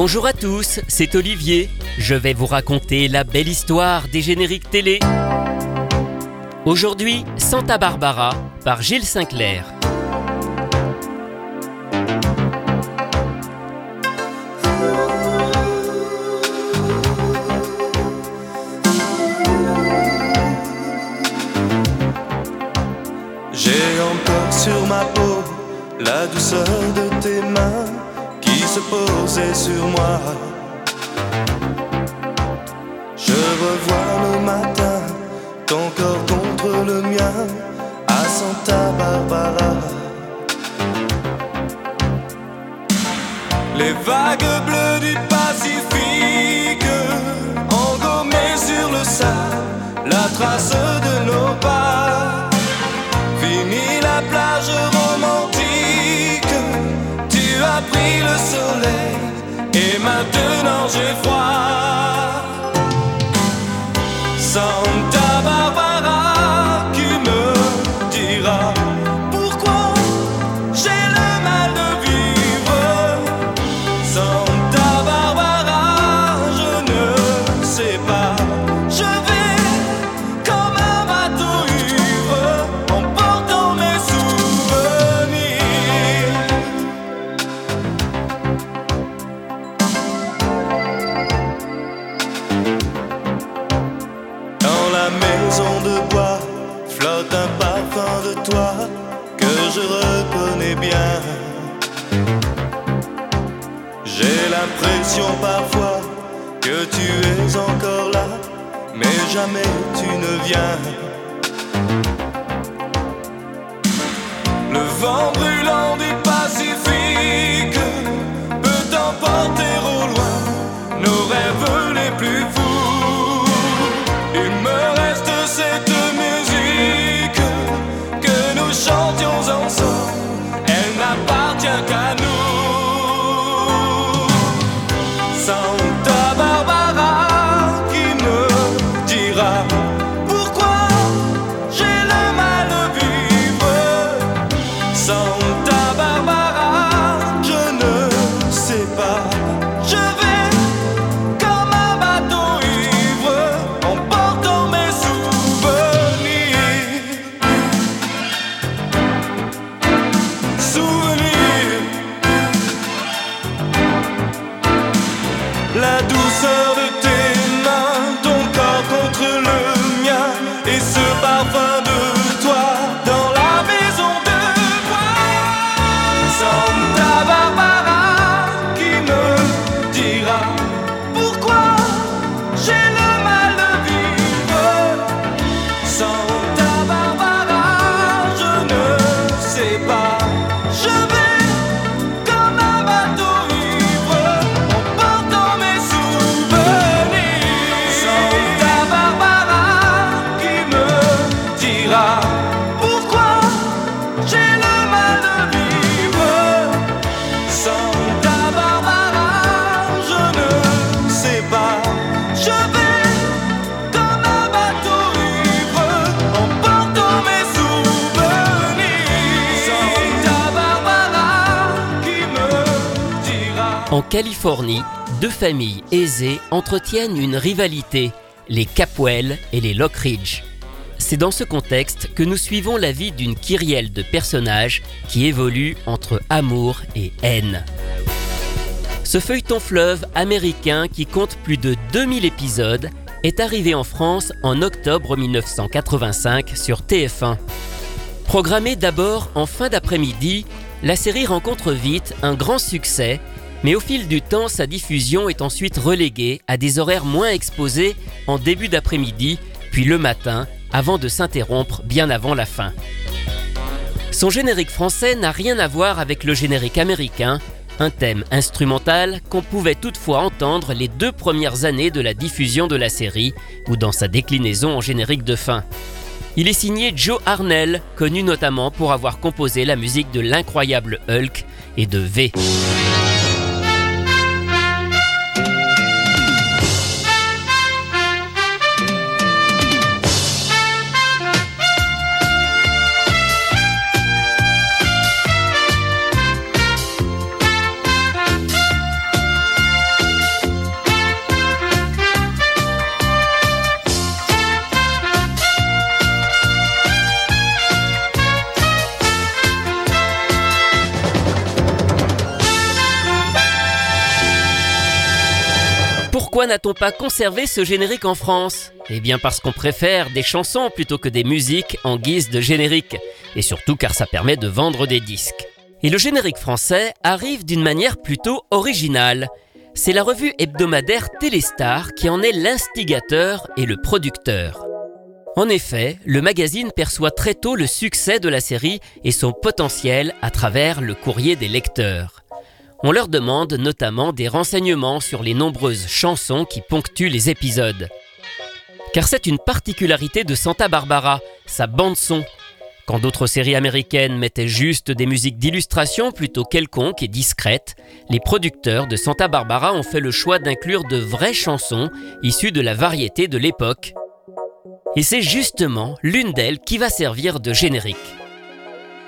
Bonjour à tous, c'est Olivier. Je vais vous raconter la belle histoire des génériques télé. Aujourd'hui, Santa Barbara par Gilles Sinclair. J'ai encore sur ma peau la douceur de tes mains se sur moi. Je revois le matin ton corps contre le mien à Santa Barbara. Les vagues bleues du Pacifique ont gommé sur le sable la trace de nos pas. Fini la plage romantique, pris le soleil et maintenant j'ai froid. Santa Barbara, douceur Californie, deux familles aisées entretiennent une rivalité, les Capwell et les Lockridge. C'est dans ce contexte que nous suivons la vie d'une kyrielle de personnages qui évolue entre amour et haine. Ce feuilleton fleuve américain qui compte plus de 2000 épisodes est arrivé en France en octobre 1985 sur TF1. Programmée d'abord en fin d'après-midi, la série rencontre vite un grand succès, mais au fil du temps, sa diffusion est ensuite reléguée à des horaires moins exposés en début d'après-midi, puis le matin, avant de s'interrompre bien avant la fin. Son générique français n'a rien à voir avec le générique américain, un thème instrumental qu'on pouvait toutefois entendre les deux premières années de la diffusion de la série ou dans sa déclinaison en générique de fin. Il est signé Joe Arnell, connu notamment pour avoir composé la musique de l'incroyable Hulk et de V. Pourquoi n'a-t-on pas conservé ce générique en France? Eh bien parce qu'on préfère des chansons plutôt que des musiques en guise de générique, et surtout car ça permet de vendre des disques. Et le générique français arrive d'une manière plutôt originale. C'est la revue hebdomadaire Téléstar qui en est l'instigateur et le producteur. En effet, le magazine perçoit très tôt le succès de la série et son potentiel à travers le courrier des lecteurs. On leur demande notamment des renseignements sur les nombreuses chansons qui ponctuent les épisodes. Car c'est une particularité de Santa Barbara, sa bande-son. Quand d'autres séries américaines mettaient juste des musiques d'illustration plutôt quelconques et discrètes, les producteurs de Santa Barbara ont fait le choix d'inclure de vraies chansons issues de la variété de l'époque et c'est justement l'une d'elles qui va servir de générique.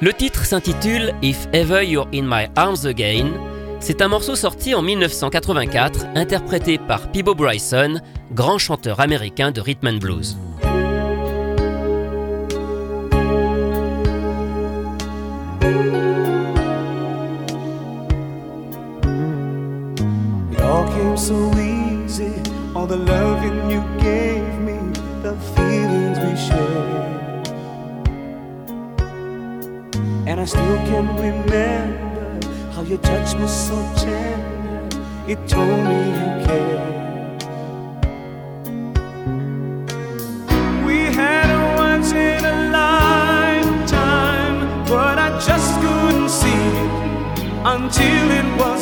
Le titre s'intitule If Ever You're in My Arms Again. C'est un morceau sorti en 1984, interprété par Peebo Bryson, grand chanteur américain de rhythm and blues. the feelings we. And I still remember your touch was so tender. It told me you cared. We had a once in a lifetime, but I just couldn't see it until it was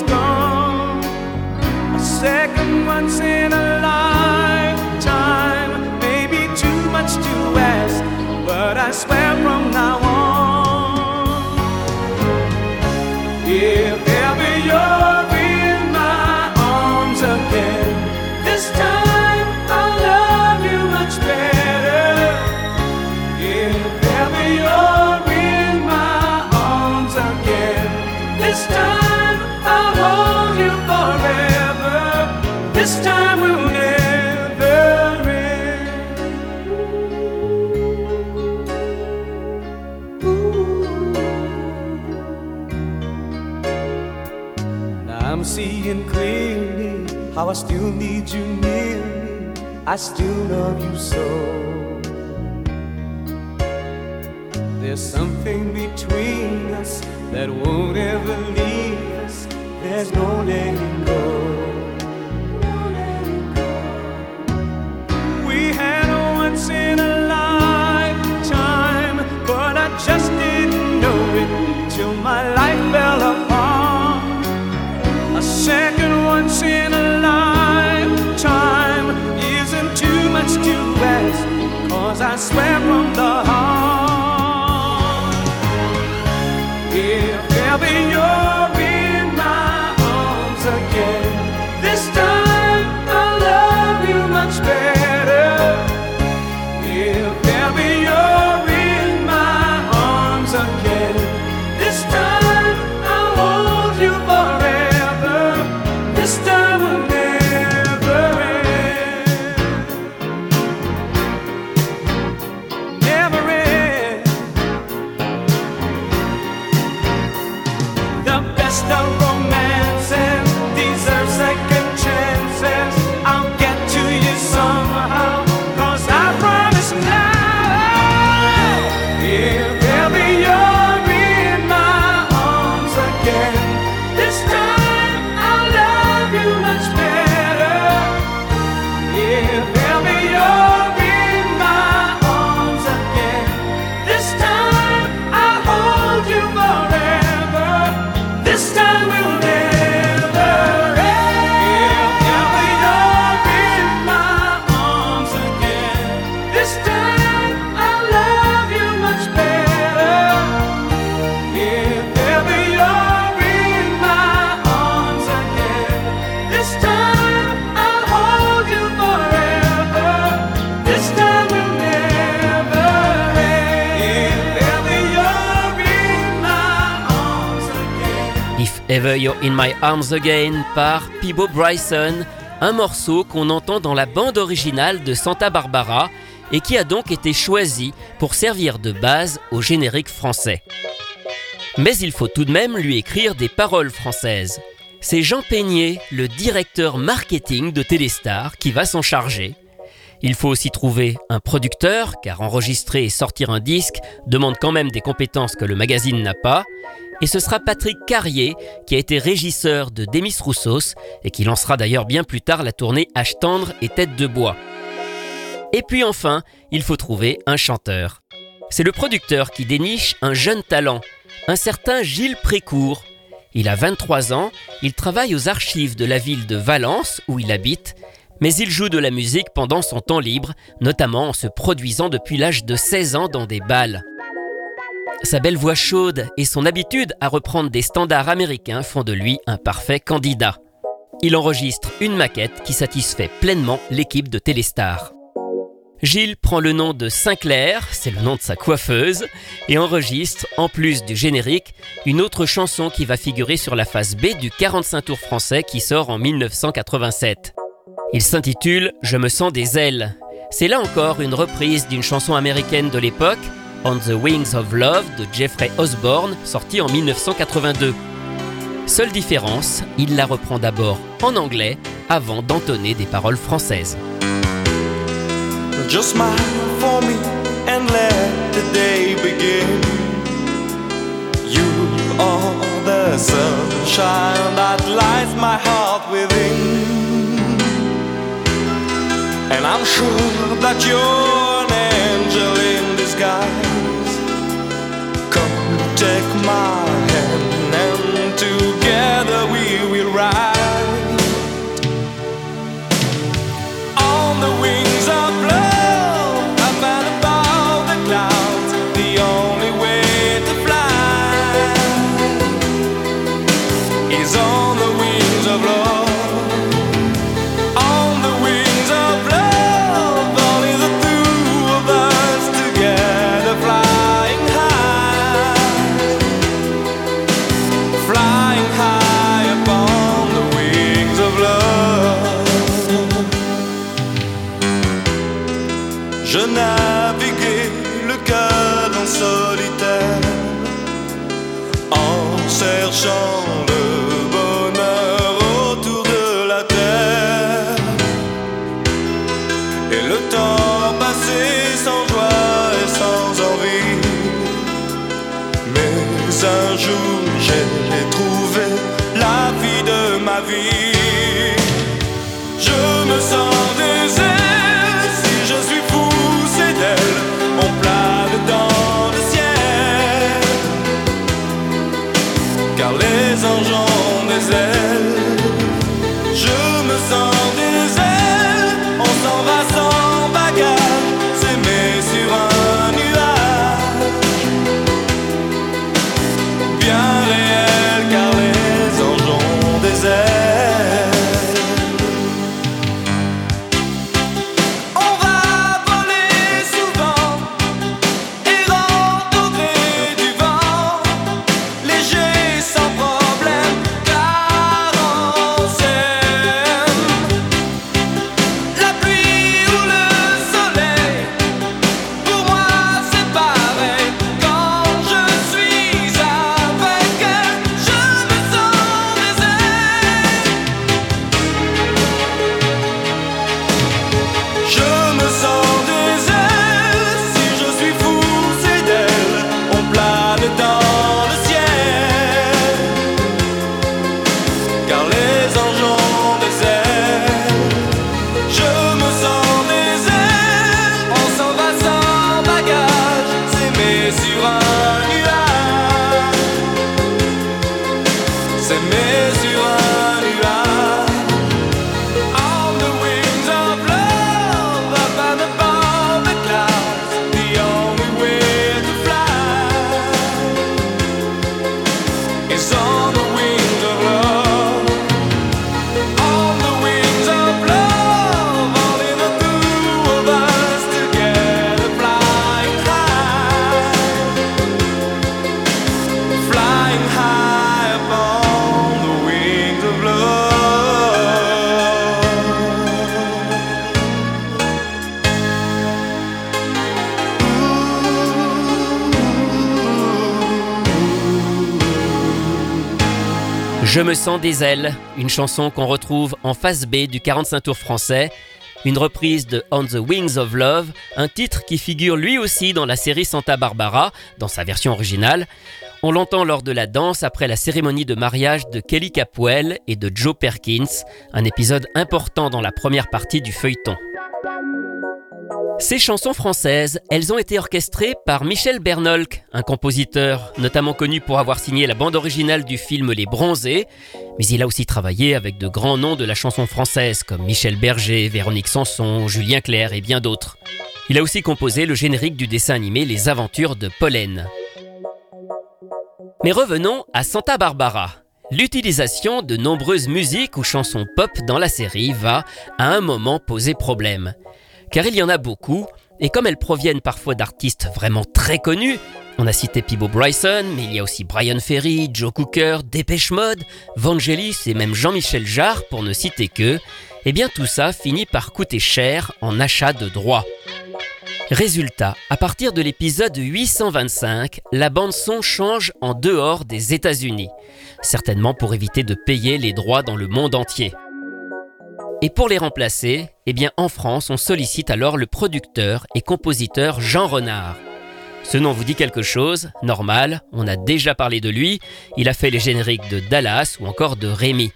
how I still need you near me. I still love you so. There's something between us that won't ever leave us. There's no letting go. We had a once in a lifetime, but I just didn't know it till my life fell apart. I swear from the heart Ever You're in My Arms Again par Peebo Bryson, un morceau qu'on entend dans la bande originale de Santa Barbara et qui a donc été choisi pour servir de base au générique français. Mais il faut tout de même lui écrire des paroles françaises. C'est Jean Peigné, le directeur marketing de Téléstar, qui va s'en charger. Il faut aussi trouver un producteur, car enregistrer et sortir un disque demande quand même des compétences que le magazine n'a pas. Et ce sera Patrick Carrier, qui a été régisseur de Demis Roussos et qui lancera d'ailleurs bien plus tard la tournée H tendre et Tête de bois. Et puis enfin, il faut trouver un chanteur. C'est le producteur qui déniche un jeune talent, un certain Gilles Précourt. Il a 23 ans, il travaille aux archives de la ville de Valence où il habite, mais il joue de la musique pendant son temps libre, notamment en se produisant depuis l'âge de 16 ans dans des balles. Sa belle voix chaude et son habitude à reprendre des standards américains font de lui un parfait candidat. Il enregistre une maquette qui satisfait pleinement l'équipe de Téléstar. Gilles prend le nom de Sinclair, c'est le nom de sa coiffeuse, et enregistre, en plus du générique, une autre chanson qui va figurer sur la face B du 45 tours français qui sort en 1987. Il s'intitule Je me sens des ailes. C'est là encore une reprise d'une chanson américaine de l'époque, On the Wings of Love de Jeffrey Osborne, sortie en 1982. Seule différence, il la reprend d'abord en anglais avant d'entonner des paroles françaises. Just smile for me and let the day begin. You are the sunshine that lights my heart within. And I'm sure that you're an angel in disguise. Je naviguais le cœur en solitaire en cherchant is all the way. Je me sens des ailes, une chanson qu'on retrouve en face B du 45 tours français, une reprise de On the Wings of Love, un titre qui figure lui aussi dans la série Santa Barbara, dans sa version originale. On l'entend lors de la danse après la cérémonie de mariage de Kelly Capwell et de Joe Perkins, un épisode important dans la première partie du feuilleton. Ces chansons françaises, elles ont été orchestrées par Michel Bernolk, un compositeur notamment connu pour avoir signé la bande originale du film Les Bronzés, mais il a aussi travaillé avec de grands noms de la chanson française comme Michel Berger, Véronique Sanson, Julien Clerc et bien d'autres. Il a aussi composé le générique du dessin animé Les Aventures de Pollen. Mais revenons à Santa Barbara. L'utilisation de nombreuses musiques ou chansons pop dans la série va, à un moment, poser problème car il y en a beaucoup, et comme elles proviennent parfois d'artistes vraiment très connus, on a cité Pibo Bryson, mais il y a aussi Brian Ferry, Joe Cooker, Dépêche Mode, Vangelis et même Jean-Michel Jarre pour ne citer que, eh bien tout ça finit par coûter cher en achat de droits. Résultat, à partir de l'épisode 825, la bande-son change en dehors des États-Unis, certainement pour éviter de payer les droits dans le monde entier. Et pour les remplacer, eh bien en France, on sollicite alors le producteur et compositeur Jean Renard. Ce nom vous dit quelque chose, normal, on a déjà parlé de lui, il a fait les génériques de Dallas ou encore de Rémi.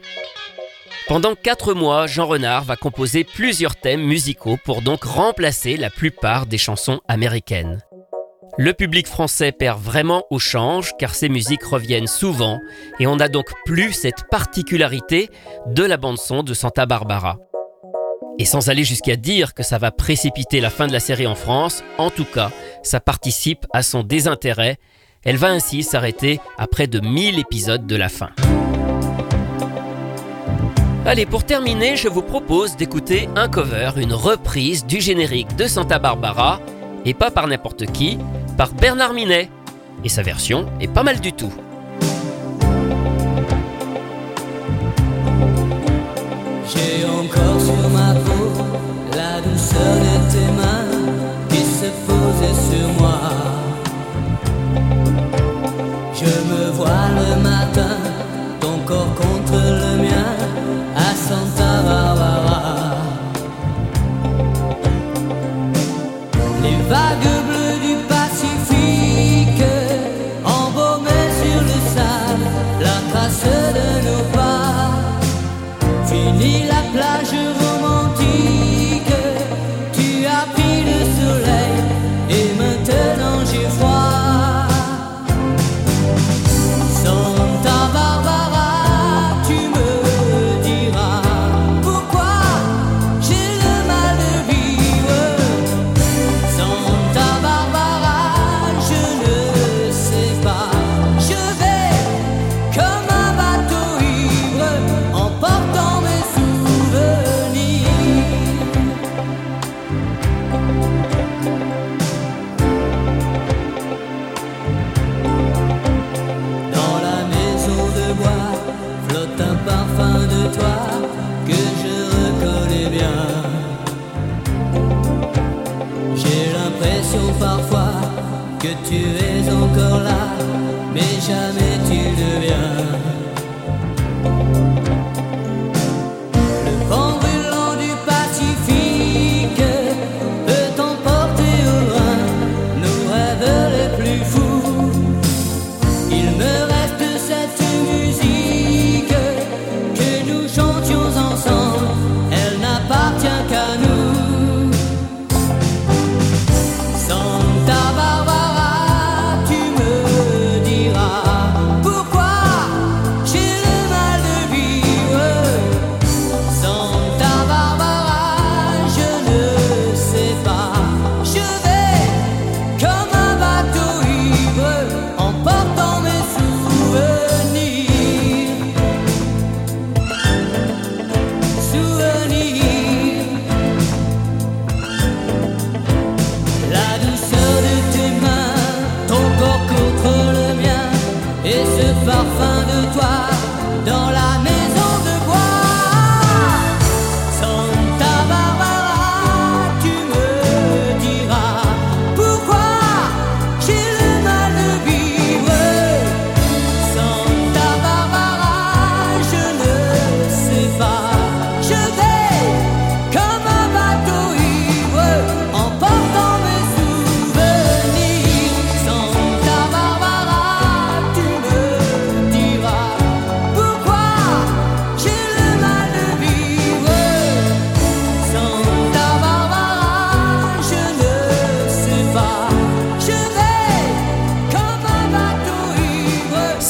Pendant 4 mois, Jean Renard va composer plusieurs thèmes musicaux pour donc remplacer la plupart des chansons américaines. Le public français perd vraiment au change car ces musiques reviennent souvent et on n'a donc plus cette particularité de la bande-son de Santa Barbara. Et sans aller jusqu'à dire que ça va précipiter la fin de la série en France, en tout cas, ça participe à son désintérêt. Elle va ainsi s'arrêter à près de 1000 épisodes de la fin. Allez, pour terminer, je vous propose d'écouter un cover, une reprise du générique de Santa Barbara, et pas par n'importe qui, par Bernard Minet. Et sa version est pas mal du tout. encore là, mais jamais tu ne viens.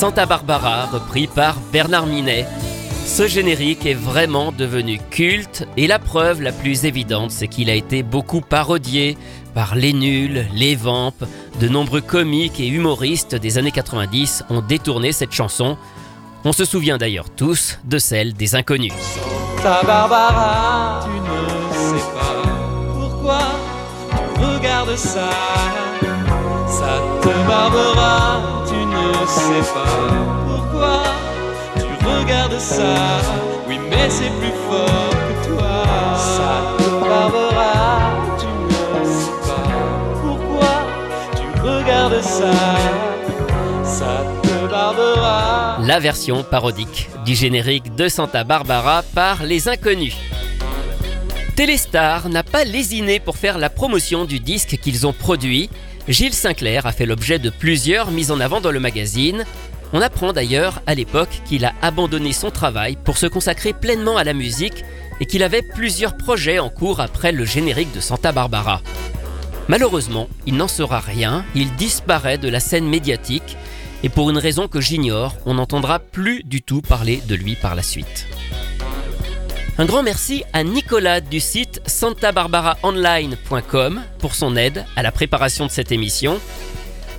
Santa Barbara, repris par Bernard Minet. Ce générique est vraiment devenu culte et la preuve la plus évidente, c'est qu'il a été beaucoup parodié par les nuls, les vampes. De nombreux comiques et humoristes des années 90 ont détourné cette chanson. On se souvient d'ailleurs tous de celle des inconnus. Ta Barbara, tu ne sais pas pourquoi tu regardes ça. Ne sais pas pourquoi tu regardes ça. Oui, mais c'est plus fort que toi. Ça te Barbara, tu ne sais pas pourquoi tu regardes ça. Ça te Barbara. La version parodique du générique de Santa Barbara par les inconnus. Téléstar n'a pas lésiné pour faire la promotion du disque qu'ils ont produit. Gilles Sinclair a fait l'objet de plusieurs mises en avant dans le magazine. On apprend d'ailleurs à l'époque qu'il a abandonné son travail pour se consacrer pleinement à la musique et qu'il avait plusieurs projets en cours après le générique de Santa Barbara. Malheureusement, il n'en sera rien, il disparaît de la scène médiatique et pour une raison que j'ignore, on n'entendra plus du tout parler de lui par la suite. Un grand merci à Nicolas du site santabarbaraonline.com pour son aide à la préparation de cette émission.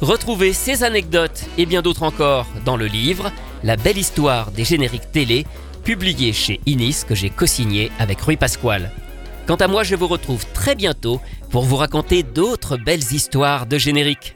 Retrouvez ces anecdotes et bien d'autres encore dans le livre La belle histoire des génériques télé, publié chez Inis que j'ai co-signé avec Rui Pasquale. Quant à moi, je vous retrouve très bientôt pour vous raconter d'autres belles histoires de génériques.